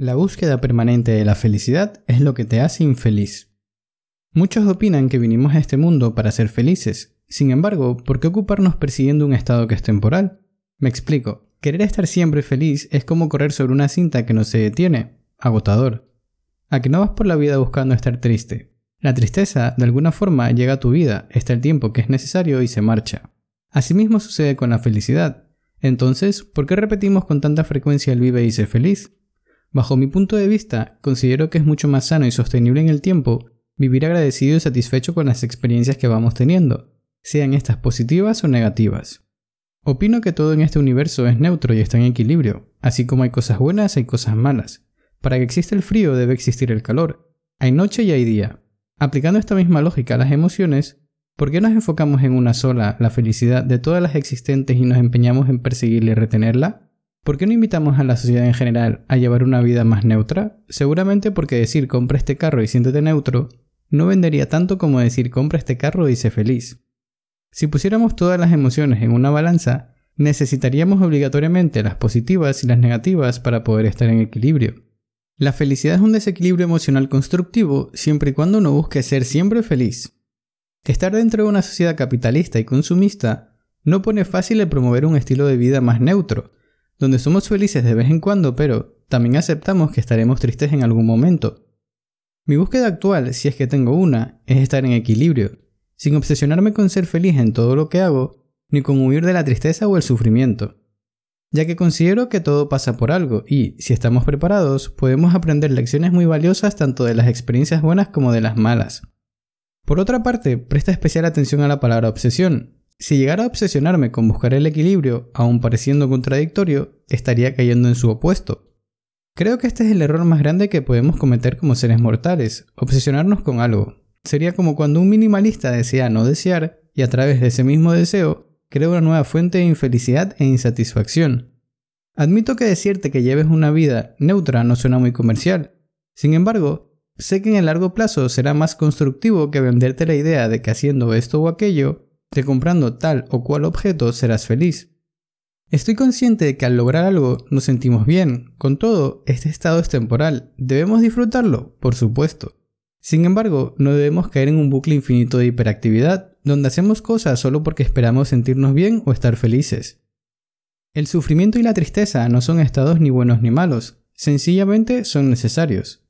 La búsqueda permanente de la felicidad es lo que te hace infeliz. Muchos opinan que vinimos a este mundo para ser felices. Sin embargo, ¿por qué ocuparnos persiguiendo un estado que es temporal? Me explico. Querer estar siempre feliz es como correr sobre una cinta que no se detiene. Agotador. A que no vas por la vida buscando estar triste. La tristeza, de alguna forma, llega a tu vida, está el tiempo que es necesario y se marcha. Asimismo sucede con la felicidad. Entonces, ¿por qué repetimos con tanta frecuencia el vive y sé feliz? Bajo mi punto de vista, considero que es mucho más sano y sostenible en el tiempo vivir agradecido y satisfecho con las experiencias que vamos teniendo, sean estas positivas o negativas. Opino que todo en este universo es neutro y está en equilibrio, así como hay cosas buenas hay cosas malas. Para que exista el frío debe existir el calor. Hay noche y hay día. Aplicando esta misma lógica a las emociones, ¿por qué nos enfocamos en una sola, la felicidad de todas las existentes y nos empeñamos en perseguirla y retenerla? ¿Por qué no invitamos a la sociedad en general a llevar una vida más neutra? Seguramente porque decir compra este carro y siéntete neutro no vendería tanto como decir compra este carro y sé feliz. Si pusiéramos todas las emociones en una balanza, necesitaríamos obligatoriamente las positivas y las negativas para poder estar en equilibrio. La felicidad es un desequilibrio emocional constructivo siempre y cuando uno busque ser siempre feliz. Estar dentro de una sociedad capitalista y consumista no pone fácil el promover un estilo de vida más neutro, donde somos felices de vez en cuando, pero también aceptamos que estaremos tristes en algún momento. Mi búsqueda actual, si es que tengo una, es estar en equilibrio, sin obsesionarme con ser feliz en todo lo que hago, ni con huir de la tristeza o el sufrimiento, ya que considero que todo pasa por algo y, si estamos preparados, podemos aprender lecciones muy valiosas tanto de las experiencias buenas como de las malas. Por otra parte, presta especial atención a la palabra obsesión, si llegara a obsesionarme con buscar el equilibrio, aun pareciendo contradictorio, estaría cayendo en su opuesto. Creo que este es el error más grande que podemos cometer como seres mortales, obsesionarnos con algo. Sería como cuando un minimalista desea no desear y a través de ese mismo deseo crea una nueva fuente de infelicidad e insatisfacción. Admito que decirte que lleves una vida neutra no suena muy comercial. Sin embargo, sé que en el largo plazo será más constructivo que venderte la idea de que haciendo esto o aquello de comprando tal o cual objeto serás feliz. Estoy consciente de que al lograr algo nos sentimos bien, con todo, este estado es temporal, debemos disfrutarlo, por supuesto. Sin embargo, no debemos caer en un bucle infinito de hiperactividad, donde hacemos cosas solo porque esperamos sentirnos bien o estar felices. El sufrimiento y la tristeza no son estados ni buenos ni malos, sencillamente son necesarios.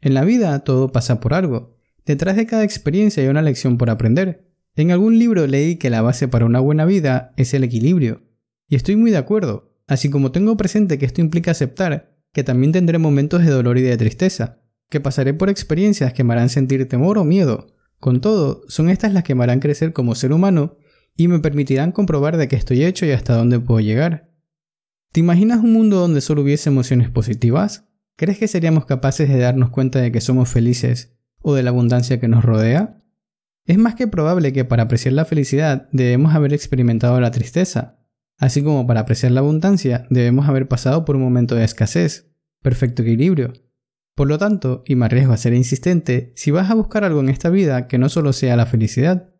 En la vida todo pasa por algo, detrás de cada experiencia hay una lección por aprender, en algún libro leí que la base para una buena vida es el equilibrio, y estoy muy de acuerdo, así como tengo presente que esto implica aceptar que también tendré momentos de dolor y de tristeza, que pasaré por experiencias que me harán sentir temor o miedo. Con todo, son estas las que me harán crecer como ser humano y me permitirán comprobar de qué estoy hecho y hasta dónde puedo llegar. ¿Te imaginas un mundo donde solo hubiese emociones positivas? ¿Crees que seríamos capaces de darnos cuenta de que somos felices o de la abundancia que nos rodea? Es más que probable que para apreciar la felicidad debemos haber experimentado la tristeza, así como para apreciar la abundancia debemos haber pasado por un momento de escasez, perfecto equilibrio. Por lo tanto, y me arriesgo a ser insistente, si vas a buscar algo en esta vida que no solo sea la felicidad,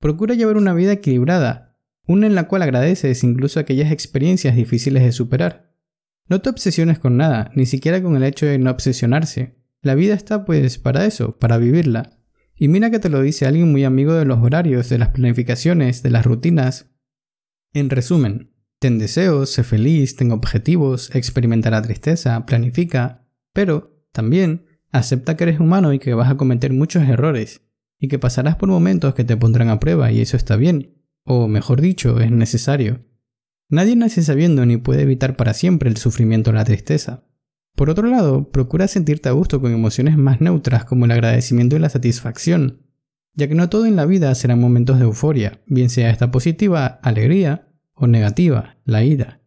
procura llevar una vida equilibrada, una en la cual agradeces incluso aquellas experiencias difíciles de superar. No te obsesiones con nada, ni siquiera con el hecho de no obsesionarse. La vida está pues para eso, para vivirla. Y mira que te lo dice alguien muy amigo de los horarios, de las planificaciones, de las rutinas. En resumen, ten deseos, sé feliz, ten objetivos, experimenta la tristeza, planifica, pero también acepta que eres humano y que vas a cometer muchos errores, y que pasarás por momentos que te pondrán a prueba y eso está bien, o mejor dicho, es necesario. Nadie nace sabiendo ni puede evitar para siempre el sufrimiento o la tristeza. Por otro lado, procura sentirte a gusto con emociones más neutras como el agradecimiento y la satisfacción, ya que no todo en la vida serán momentos de euforia, bien sea esta positiva, alegría, o negativa, la ira.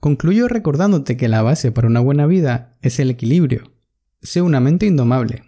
Concluyo recordándote que la base para una buena vida es el equilibrio. Sé una mente indomable.